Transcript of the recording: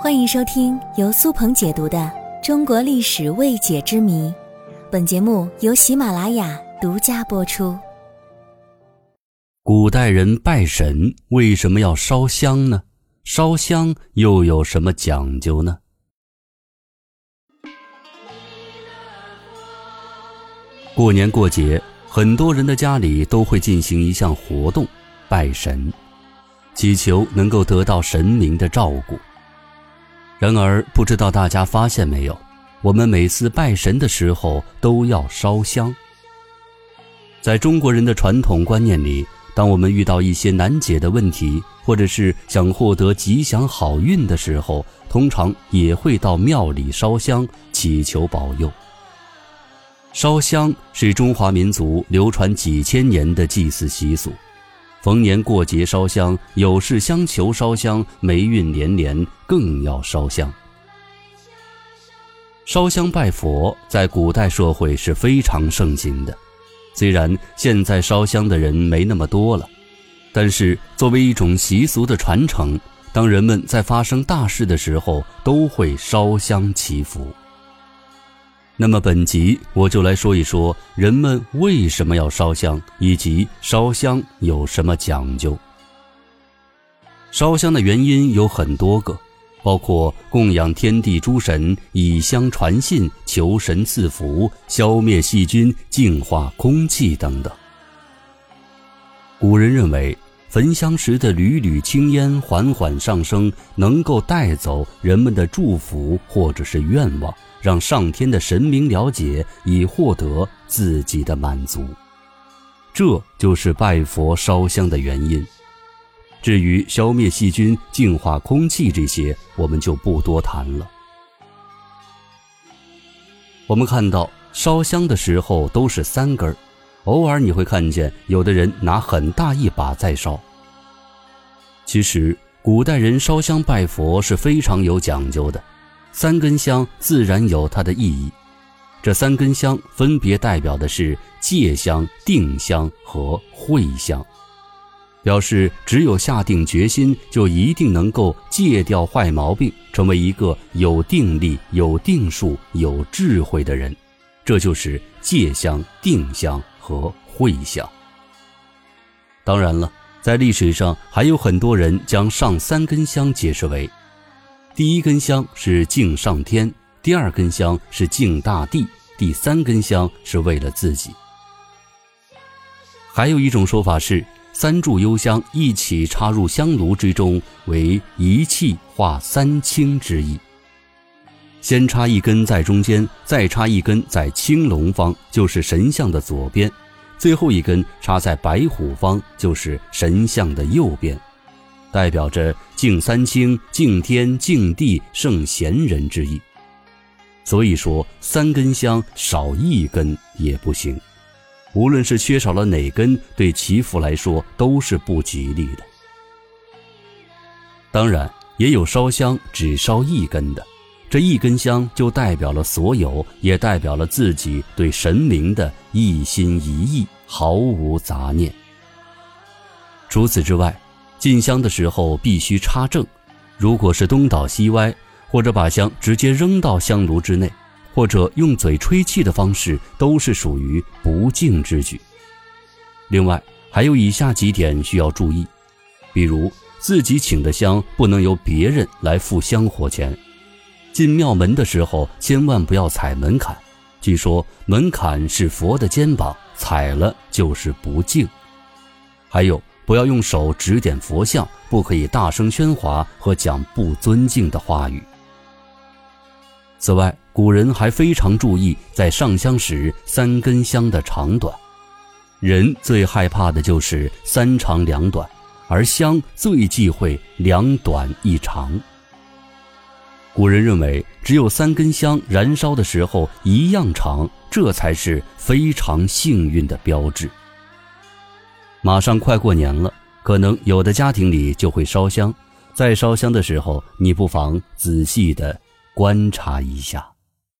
欢迎收听由苏鹏解读的《中国历史未解之谜》，本节目由喜马拉雅独家播出。古代人拜神为什么要烧香呢？烧香又有什么讲究呢？过年过节，很多人的家里都会进行一项活动——拜神，祈求能够得到神明的照顾。然而，不知道大家发现没有，我们每次拜神的时候都要烧香。在中国人的传统观念里，当我们遇到一些难解的问题，或者是想获得吉祥好运的时候，通常也会到庙里烧香，祈求保佑。烧香是中华民族流传几千年的祭祀习俗。逢年过节烧香，有事相求烧香，霉运连连更要烧香。烧香拜佛在古代社会是非常盛行的，虽然现在烧香的人没那么多了，但是作为一种习俗的传承，当人们在发生大事的时候，都会烧香祈福。那么本集我就来说一说人们为什么要烧香，以及烧香有什么讲究。烧香的原因有很多个，包括供养天地诸神、以香传信、求神赐福、消灭细菌、净化空气等等。古人认为，焚香时的缕缕青烟缓缓上升，能够带走人们的祝福或者是愿望。让上天的神明了解，以获得自己的满足，这就是拜佛烧香的原因。至于消灭细菌、净化空气这些，我们就不多谈了。我们看到烧香的时候都是三根儿，偶尔你会看见有的人拿很大一把在烧。其实，古代人烧香拜佛是非常有讲究的。三根香自然有它的意义，这三根香分别代表的是戒香、定香和慧香，表示只有下定决心，就一定能够戒掉坏毛病，成为一个有定力、有定数、有智慧的人。这就是戒香、定香和会香。当然了，在历史上还有很多人将上三根香解释为。第一根香是敬上天，第二根香是敬大地，第三根香是为了自己。还有一种说法是，三炷幽香一起插入香炉之中，为一气化三清之意。先插一根在中间，再插一根在青龙方，就是神像的左边；最后一根插在白虎方，就是神像的右边。代表着敬三清、敬天、敬地、圣贤人之意，所以说三根香少一根也不行。无论是缺少了哪根，对祈福来说都是不吉利的。当然，也有烧香只烧一根的，这一根香就代表了所有，也代表了自己对神明的一心一意，毫无杂念。除此之外。进香的时候必须插正，如果是东倒西歪，或者把香直接扔到香炉之内，或者用嘴吹气的方式，都是属于不敬之举。另外，还有以下几点需要注意，比如自己请的香不能由别人来付香火钱，进庙门的时候千万不要踩门槛，据说门槛是佛的肩膀，踩了就是不敬。还有。不要用手指点佛像，不可以大声喧哗和讲不尊敬的话语。此外，古人还非常注意在上香时三根香的长短。人最害怕的就是三长两短，而香最忌讳两短一长。古人认为，只有三根香燃烧的时候一样长，这才是非常幸运的标志。马上快过年了，可能有的家庭里就会烧香，在烧香的时候，你不妨仔细的观察一下。